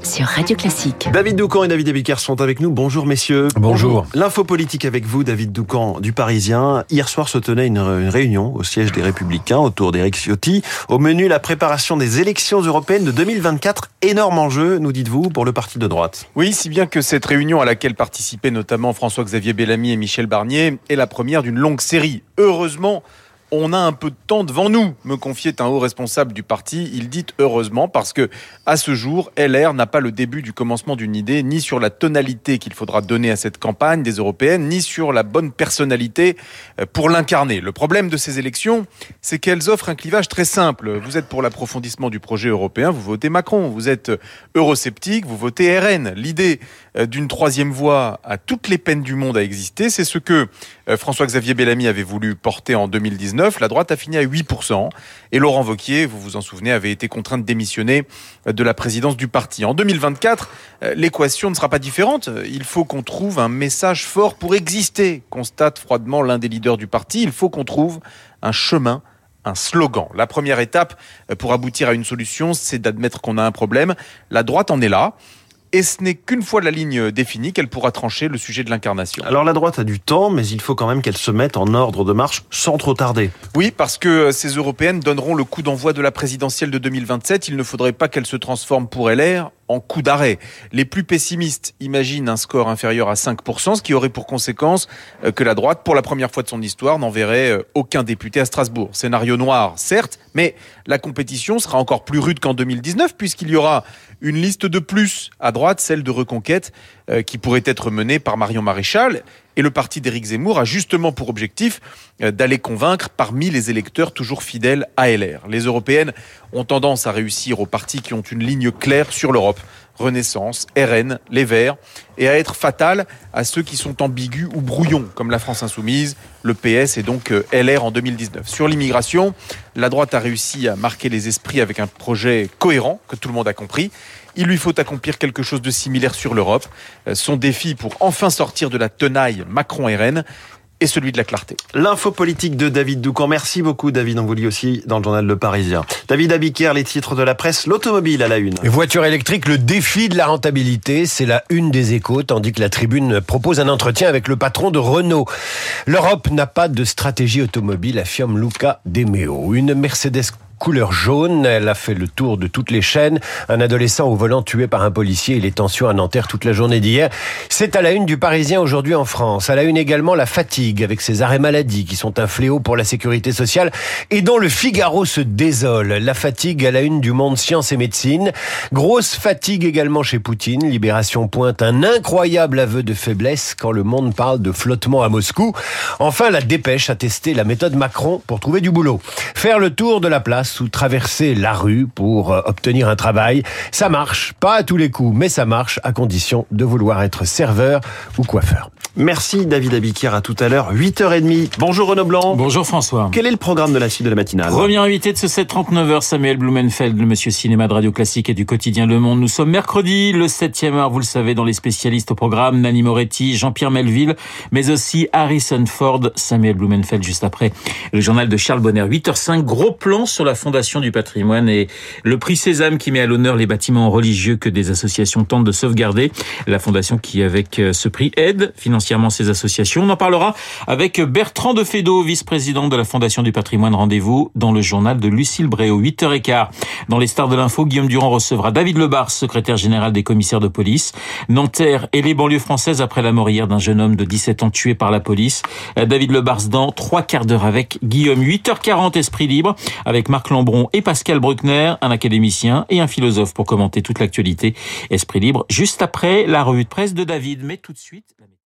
Sur Radio Classique. David Doucan et David Ebiker sont avec nous. Bonjour messieurs. Bonjour. L'info politique avec vous, David Doucan du Parisien. Hier soir se tenait une, une réunion au siège des Républicains autour d'Éric Ciotti. Au menu, la préparation des élections européennes de 2024. Énorme enjeu, nous dites-vous, pour le parti de droite. Oui, si bien que cette réunion à laquelle participaient notamment François-Xavier Bellamy et Michel Barnier est la première d'une longue série. Heureusement, on a un peu de temps devant nous, me confiait un haut responsable du parti. Il dit heureusement parce que, à ce jour, LR n'a pas le début du commencement d'une idée, ni sur la tonalité qu'il faudra donner à cette campagne des européennes, ni sur la bonne personnalité euh, pour l'incarner. Le problème de ces élections, c'est qu'elles offrent un clivage très simple. Vous êtes pour l'approfondissement du projet européen, vous votez Macron. Vous êtes eurosceptique, vous votez RN. L'idée euh, d'une troisième voie à toutes les peines du monde à exister, c'est ce que euh, François-Xavier Bellamy avait voulu porter en 2019 la droite a fini à 8%. Et Laurent Vauquier, vous vous en souvenez, avait été contraint de démissionner de la présidence du parti. En 2024, euh, l'équation ne sera pas différente. Il faut qu'on trouve un message fort pour exister, constate froidement l'un des leaders du parti. Il faut qu'on trouve un chemin un slogan. La première étape euh, pour aboutir à une solution, c'est d'admettre qu'on a un problème. La droite en est là et ce n'est qu'une fois la ligne définie qu'elle pourra trancher le sujet de l'incarnation. Alors la droite a du temps, mais il faut quand même qu'elle se mette en ordre de marche sans trop tarder. Oui, parce que ces européennes donneront le coup d'envoi de la présidentielle de 2027. Il ne faudrait pas qu'elle se transforme pour LR en coup d'arrêt. Les plus pessimistes imaginent un score inférieur à 5%, ce qui aurait pour conséquence euh, que la droite, pour la première fois de son histoire, n'enverrait euh, aucun député à Strasbourg. Scénario noir, certes, mais la compétition sera encore plus rude qu'en 2019, puisqu'il y aura une liste de plus à droite, celle de Reconquête, euh, qui pourrait être menée par Marion Maréchal. Et le parti d'Éric Zemmour a justement pour objectif d'aller convaincre parmi les électeurs toujours fidèles à LR. Les européennes ont tendance à réussir aux partis qui ont une ligne claire sur l'Europe. Renaissance, RN, Les Verts, et à être fatal à ceux qui sont ambigus ou brouillons, comme la France Insoumise, le PS et donc euh, LR en 2019. Sur l'immigration, la droite a réussi à marquer les esprits avec un projet cohérent, que tout le monde a compris. Il lui faut accomplir quelque chose de similaire sur l'Europe. Euh, son défi pour enfin sortir de la tenaille Macron-RN, et celui de la clarté. L'info politique de David Doucan. Merci beaucoup, David. On vous lit aussi dans le journal Le Parisien. David Abiker, les titres de la presse, l'automobile à la une. Voiture électrique, le défi de la rentabilité, c'est la une des échos, tandis que la tribune propose un entretien avec le patron de Renault. L'Europe n'a pas de stratégie automobile, affirme Luca Demeo. Une Mercedes couleur jaune. Elle a fait le tour de toutes les chaînes. Un adolescent au volant tué par un policier et les tensions à Nanterre toute la journée d'hier. C'est à la une du Parisien aujourd'hui en France. À la une également la fatigue avec ses arrêts maladie qui sont un fléau pour la sécurité sociale et dont le Figaro se désole. La fatigue à la une du monde science et médecine. Grosse fatigue également chez Poutine. Libération pointe un incroyable aveu de faiblesse quand le monde parle de flottement à Moscou. Enfin, la dépêche a testé la méthode Macron pour trouver du boulot. Faire le tour de la place ou traverser la rue pour euh, obtenir un travail. Ça marche, pas à tous les coups, mais ça marche à condition de vouloir être serveur ou coiffeur. Merci David Abiquière, à tout à l'heure, 8h30. Bonjour Renaud Blanc. Bonjour François. Quel est le programme de la suite de la matinale? Premier invité de ce 7-39h, Samuel Blumenfeld, le monsieur cinéma de Radio Classique et du quotidien Le Monde. Nous sommes mercredi, le 7e heure, vous le savez, dans les spécialistes au programme, Nani Moretti, Jean-Pierre Melville, mais aussi Harrison Ford, Samuel Blumenfeld juste après. Le journal de Charles Bonner, 8h05, gros plan sur la Fondation du patrimoine et le prix Sésame qui met à l'honneur les bâtiments religieux que des associations tentent de sauvegarder. La Fondation qui, avec euh, ce prix, aide financièrement ces associations. On en parlera avec Bertrand de Fédot, vice-président de la Fondation du patrimoine. Rendez-vous dans le journal de Lucille Bréau, 8h15. Dans les stars de l'info, Guillaume Durand recevra David Lebar, secrétaire général des commissaires de police. Nanterre et les banlieues françaises après la mort hier d'un jeune homme de 17 ans tué par la police. David Lebars dans trois quarts d'heure avec Guillaume. 8h40, Esprit libre, avec Marc Et Pascal Bruckner, un académicien et un philosophe pour commenter toute l'actualité. Esprit libre, juste après la revue de presse de David. Mais tout de suite,